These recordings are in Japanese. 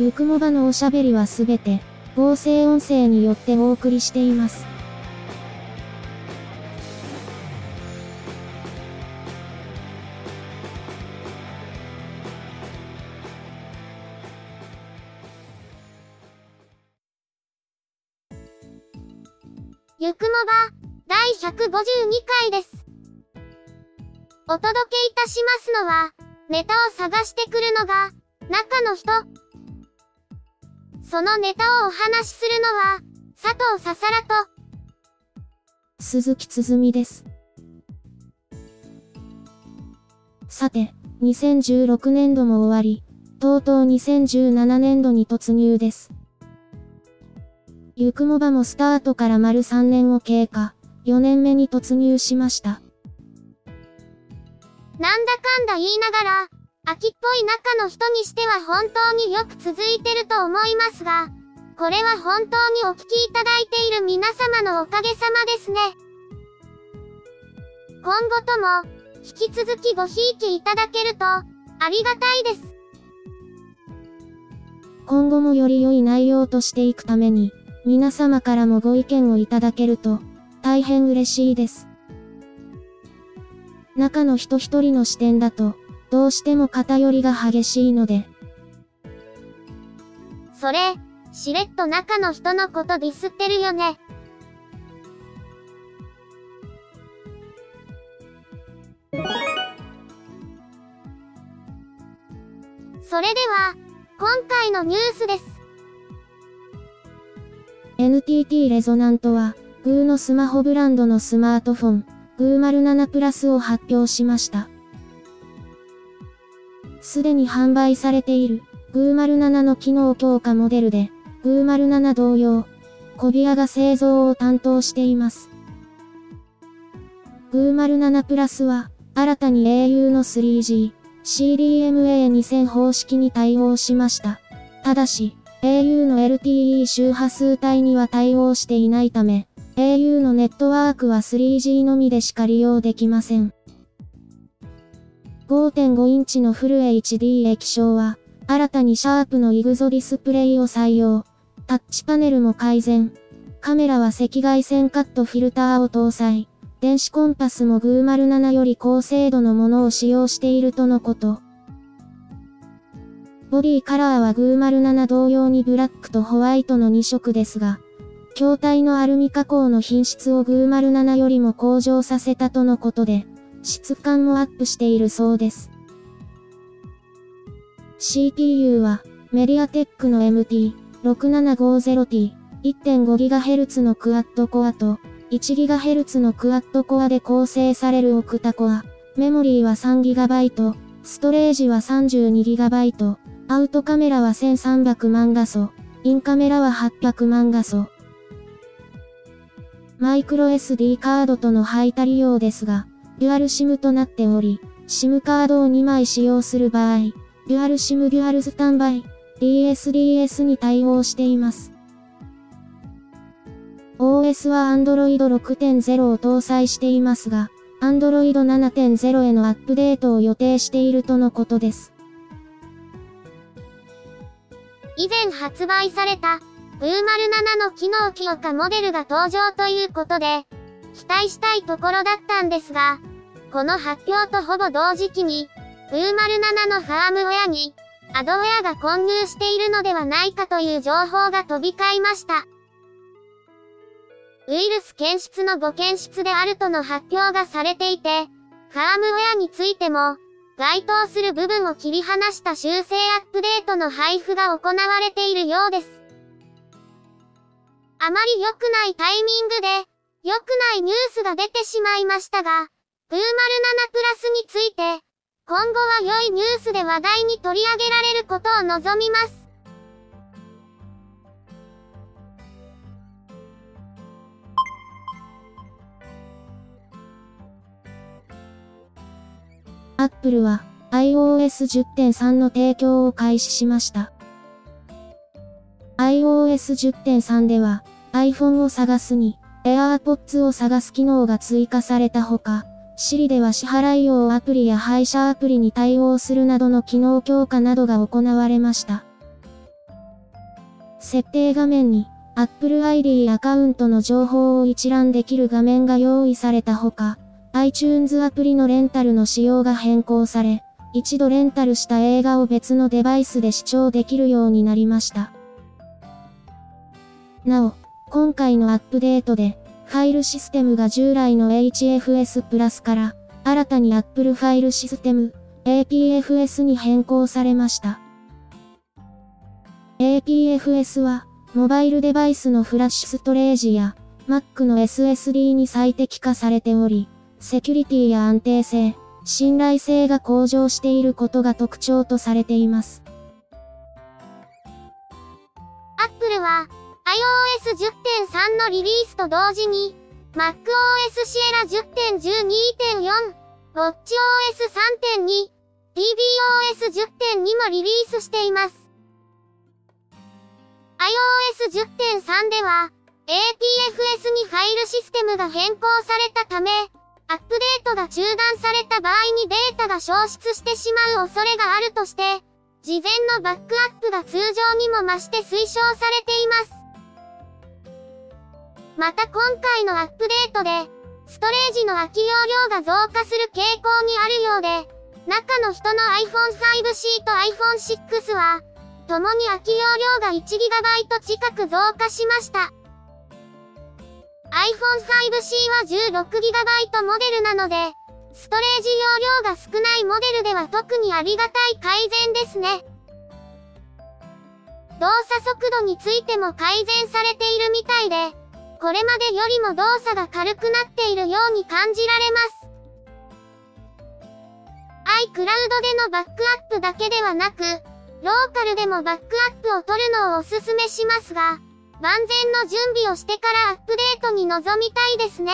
ゆくもばのおしゃべりはすべて、合成音声によってお送りしています。ゆくもば、第152回です。お届けいたしますのは、ネタを探してくるのが、中の人。そのネタをお話しするのは、佐藤ささらと、鈴木つづみです。さて、2016年度も終わり、とうとう2017年度に突入です。ゆくもばもスタートから丸3年を経過、4年目に突入しました。なんだかんだ言いながら、秋っぽい中の人にしては本当によく続いてると思いますが、これは本当にお聞きいただいている皆様のおかげさまですね。今後とも、引き続きごひいきいただけると、ありがたいです。今後もより良い内容としていくために、皆様からもご意見をいただけると、大変嬉しいです。中の人一人の視点だと、どうしても偏りが激しいので。それ、しれっと中の人のことディスってるよね。それでは、今回のニュースです。NTT レゾナントは、グーのスマホブランドのスマートフォン、グー7プラスを発表しました。すでに販売されている、グー7の機能強化モデルで、グー7同様、コビアが製造を担当しています。グー7プラスは、新たに au の 3G、CDMA2000 方式に対応しました。ただし、au の LTE 周波数帯には対応していないため、au のネットワークは 3G のみでしか利用できません。5.5インチのフル HD 液晶は、新たにシャープのイグゾディスプレイを採用。タッチパネルも改善。カメラは赤外線カットフィルターを搭載。電子コンパスもグーマル7より高精度のものを使用しているとのこと。ボディカラーはグーマル7同様にブラックとホワイトの2色ですが、筐体のアルミ加工の品質をグーマル7よりも向上させたとのことで、質感もアップしているそうです。CPU は、メディアテックの MT6750T、1.5GHz のクワッドコアと、1GHz のクワッドコアで構成されるオクタコア。メモリーは 3GB、ストレージは 32GB、アウトカメラは1300万画素。インカメラは800万画素。マイクロ SD カードとの排他利用ですが、デュアル SIM となっており、SIM カードを2枚使用する場合、デュアル SIM デュアルスタンバイ、DSDS に対応しています。OS は Android 6.0を搭載していますが、Android 7.0へのアップデートを予定しているとのことです。以前発売された、ブーマル7の機能強化モデルが登場ということで、期待したいところだったんですが、この発表とほぼ同時期に、ブーマル7のファームウェアに、アドウェアが混入しているのではないかという情報が飛び交いました。ウイルス検出の5検出であるとの発表がされていて、ファームウェアについても、該当する部分を切り離した修正アップデートの配布が行われているようです。あまり良くないタイミングで、良くないニュースが出てしまいましたが、ブーマル7プラスについて、今後は良いニュースで話題に取り上げられることを望みます。Apple は iOS 10.3の提供を開始しました。iOS 10.3では iPhone を探すに AirPods を探す機能が追加されたほか、Siri では支払い用アプリや配車アプリに対応するなどの機能強化などが行われました。設定画面に Apple ID アカウントの情報を一覧できる画面が用意されたほか、iTunes アプリのレンタルの仕様が変更され、一度レンタルした映画を別のデバイスで視聴できるようになりました。なお、今回のアップデートで、ファイルシステムが従来の HFS プラスから、新たに Apple ファイルシステム APFS に変更されました。APFS は、モバイルデバイスのフラッシュストレージや、Mac の SSD に最適化されており、セキュリティや安定性、信頼性が向上していることが特徴とされています。Apple は、iOS 10.3のリリースと同時に、MacOS Sierra 10.12.4、WatchOS 3.2、tvOS 10.2もリリースしています。iOS 10.3では、APFS にファイルシステムが変更されたため、アップデートが中断された場合にデータが消失してしまう恐れがあるとして、事前のバックアップが通常にも増して推奨されています。また今回のアップデートで、ストレージの空き容量が増加する傾向にあるようで、中の人の iPhone 5C と iPhone 6は、共に空き容量が 1GB 近く増加しました。iPhone 5C は 16GB モデルなので、ストレージ容量が少ないモデルでは特にありがたい改善ですね。動作速度についても改善されているみたいで、これまでよりも動作が軽くなっているように感じられます。iCloud でのバックアップだけではなく、ローカルでもバックアップを取るのをおすすめしますが、万全の準備をしてからアップデートに臨みたいですね。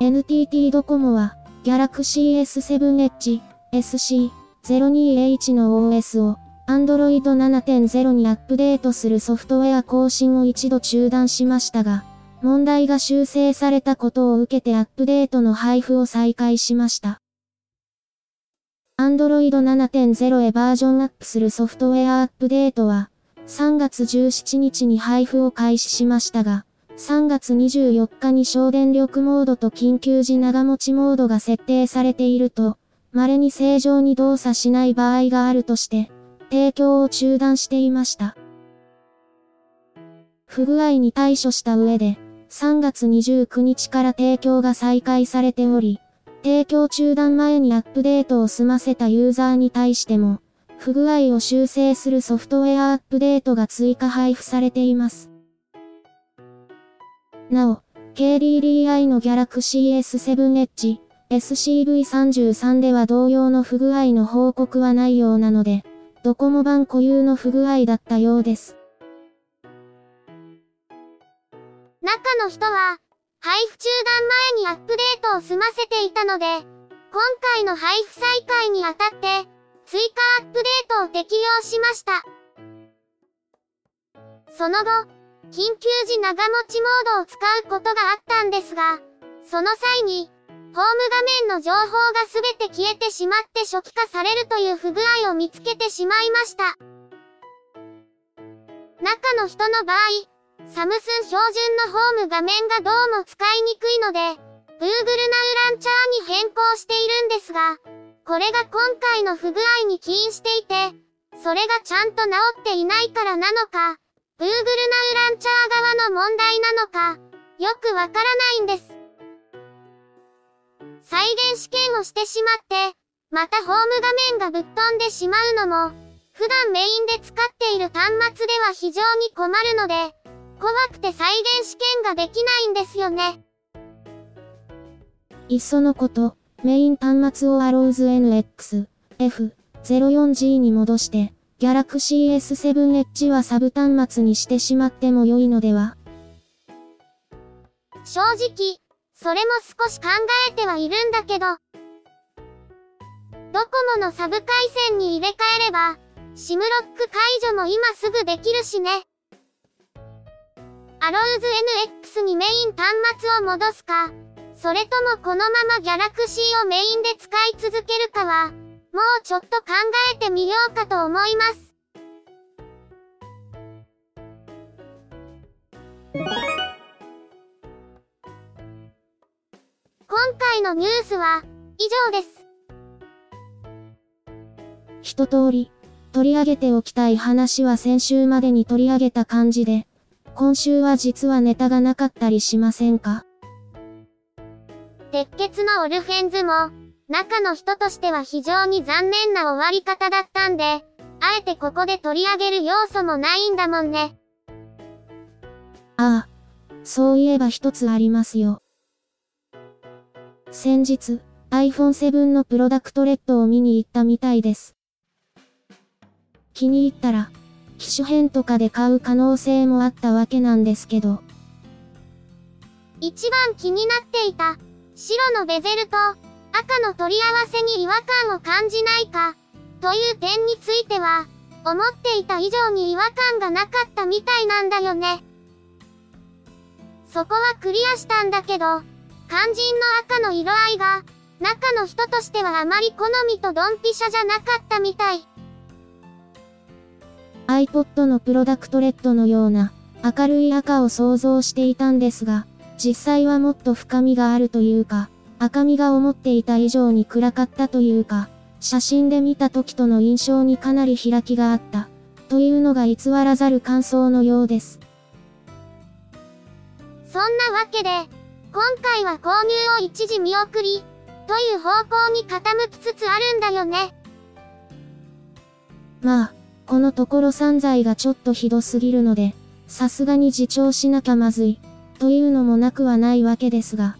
NTT ドコモは、Galaxy S7 Edge SC02H の OS を Android 7.0にアップデートするソフトウェア更新を一度中断しましたが、問題が修正されたことを受けてアップデートの配布を再開しました。Android 7.0へバージョンアップするソフトウェアアップデートは、3月17日に配布を開始しましたが、3月24日に省電力モードと緊急時長持ちモードが設定されていると、稀に正常に動作しない場合があるとして、提供を中断していました。不具合に対処した上で、3月29日から提供が再開されており、提供中断前にアップデートを済ませたユーザーに対しても、不具合を修正するソフトウェアアップデートが追加配布されています。なお、KDDI の Galaxy S7 Edge SCV33 では同様の不具合の報告はないようなので、ドコモ版固有の不具合だったようです。中の人は、配布中断前にアップデートを済ませていたので、今回の配布再開にあたって、追加アップデートを適用しました。その後、緊急時長持ちモードを使うことがあったんですが、その際に、ホーム画面の情報がすべて消えてしまって初期化されるという不具合を見つけてしまいました。中の人の場合、サムスン標準のホーム画面がどうも使いにくいので、Google Now ランチャーに変更しているんですが、これが今回の不具合に起因していて、それがちゃんと治っていないからなのか、Google ナウランチャー側の問題なのか、よくわからないんです。再現試験をしてしまって、またホーム画面がぶっ飛んでしまうのも、普段メインで使っている端末では非常に困るので、怖くて再現試験ができないんですよね。いっそのこと、メイン端末を Arrows NX、F04G に戻して、Galaxy S7 Edge はサブ端末にしてしまっても良いのでは？正直、それも少し考えてはいるんだけど、ドコモのサブ回線に入れ替えれば、シムロック解除も今すぐできるしね。アローズ NX にメイン端末を戻すか、それともこのままギャラクシーをメインで使い続けるかは、もうちょっと考えてみようかと思います。今回のニュースは以上です。一通り取り上げておきたい話は先週までに取り上げた感じで、今週は実はネタがなかったりしませんか？鉄血のオルフェンズも、中の人としては非常に残念な終わり方だったんで、あえてここで取り上げる要素もないんだもんね。ああ、そういえば一つありますよ。先日、iPhone7 のプロダクトレッドを見に行ったみたいです。気に入ったら、機種変とかで買う可能性もあったわけなんですけど。一番気になっていた白のベゼルと赤の取り合わせに違和感を感じないか、という点については、思っていた以上に違和感がなかったみたいなんだよね。そこはクリアしたんだけど、肝心の赤の色合いが、中の人としてはあまり好みとドンピシャじゃなかったみたい。iPod のプロダクトレッドのような明るい赤を想像していたんですが、実際はもっと深みがあるというか、赤みが思っていた以上に暗かったというか、写真で見た時との印象にかなり開きがあった、というのが偽らざる感想のようです。そんなわけで、今回は購入を一時見送り、という方向に傾きつつあるんだよね。まあ、このところ散財がちょっとひどすぎるので、さすがに自重しなきゃまずい。というのもなくはないわけですが。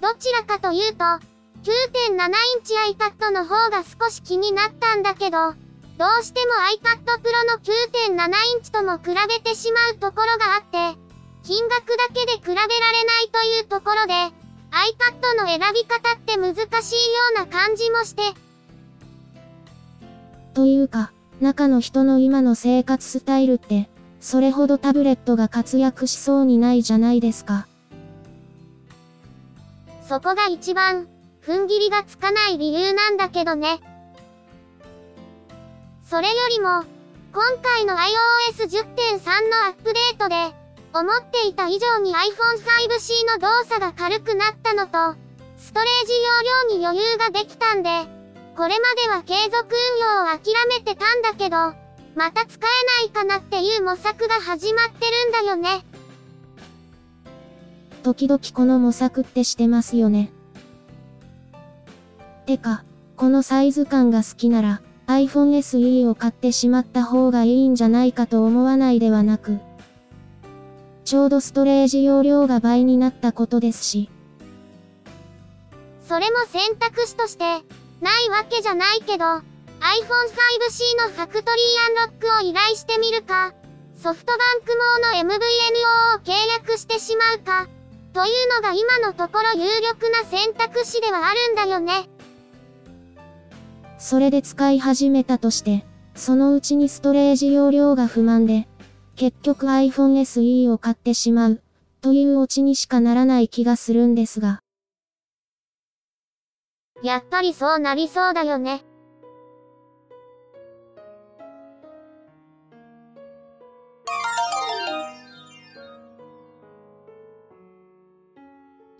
どちらかというと、9.7インチ iPad の方が少し気になったんだけど、どうしても iPad Pro の9.7インチとも比べてしまうところがあって、金額だけで比べられないというところで、iPad の選び方って難しいような感じもして。というか、中の人の今の生活スタイルって、それほどタブレットが活躍しそうにないじゃないですか。そこが一番、踏ん切りがつかない理由なんだけどね。それよりも、今回の iOS 10.3のアップデートで、思っていた以上に iPhone 5C の動作が軽くなったのと、ストレージ容量に余裕ができたんで、これまでは継続運用を諦めてたんだけど、また使えないかなっていう模索が始まってるんだよね。時々この模索ってしてますよね。てか、このサイズ感が好きなら、iPhone SE を買ってしまった方がいいんじゃないかと思わないではなく、ちょうどストレージ容量が倍になったことですし。それも選択肢として、ないわけじゃないけど、iPhone 5C のファクトリーアンロックを依頼してみるか、ソフトバンク網の MVNO を契約してしまうか、というのが今のところ有力な選択肢ではあるんだよね。それで使い始めたとして、そのうちにストレージ容量が不満で、結局 iPhone SE を買ってしまう、というオチにしかならない気がするんですが。やっぱりそうなりそうだよね。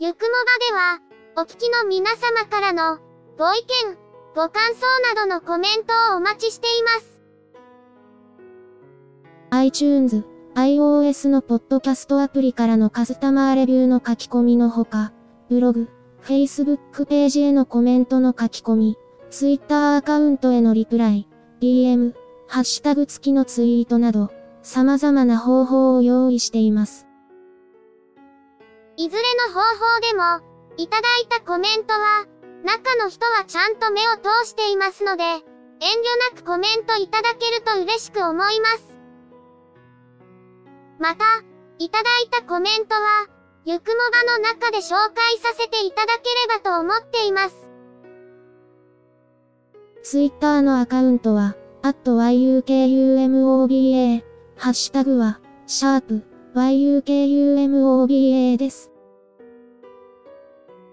ゆくもばでは、お聞きの皆様からの、ご意見、ご感想などのコメントをお待ちしています。iTunes、iOS のポッドキャストアプリからのカスタマーレビューの書き込みのほか、ブログ、Facebook ページへのコメントの書き込み、Twitter アカウントへのリプライ、DM、ハッシュタグ付きのツイートなど、様々な方法を用意しています。いずれの方法でも、いただいたコメントは、中の人はちゃんと目を通していますので、遠慮なくコメントいただけると嬉しく思います。また、いただいたコメントは、ゆくもばの中で紹介させていただければと思っています。ツイッターのアカウントは、at yukumoba、ハッシュタグは、シャープ yukumoba です。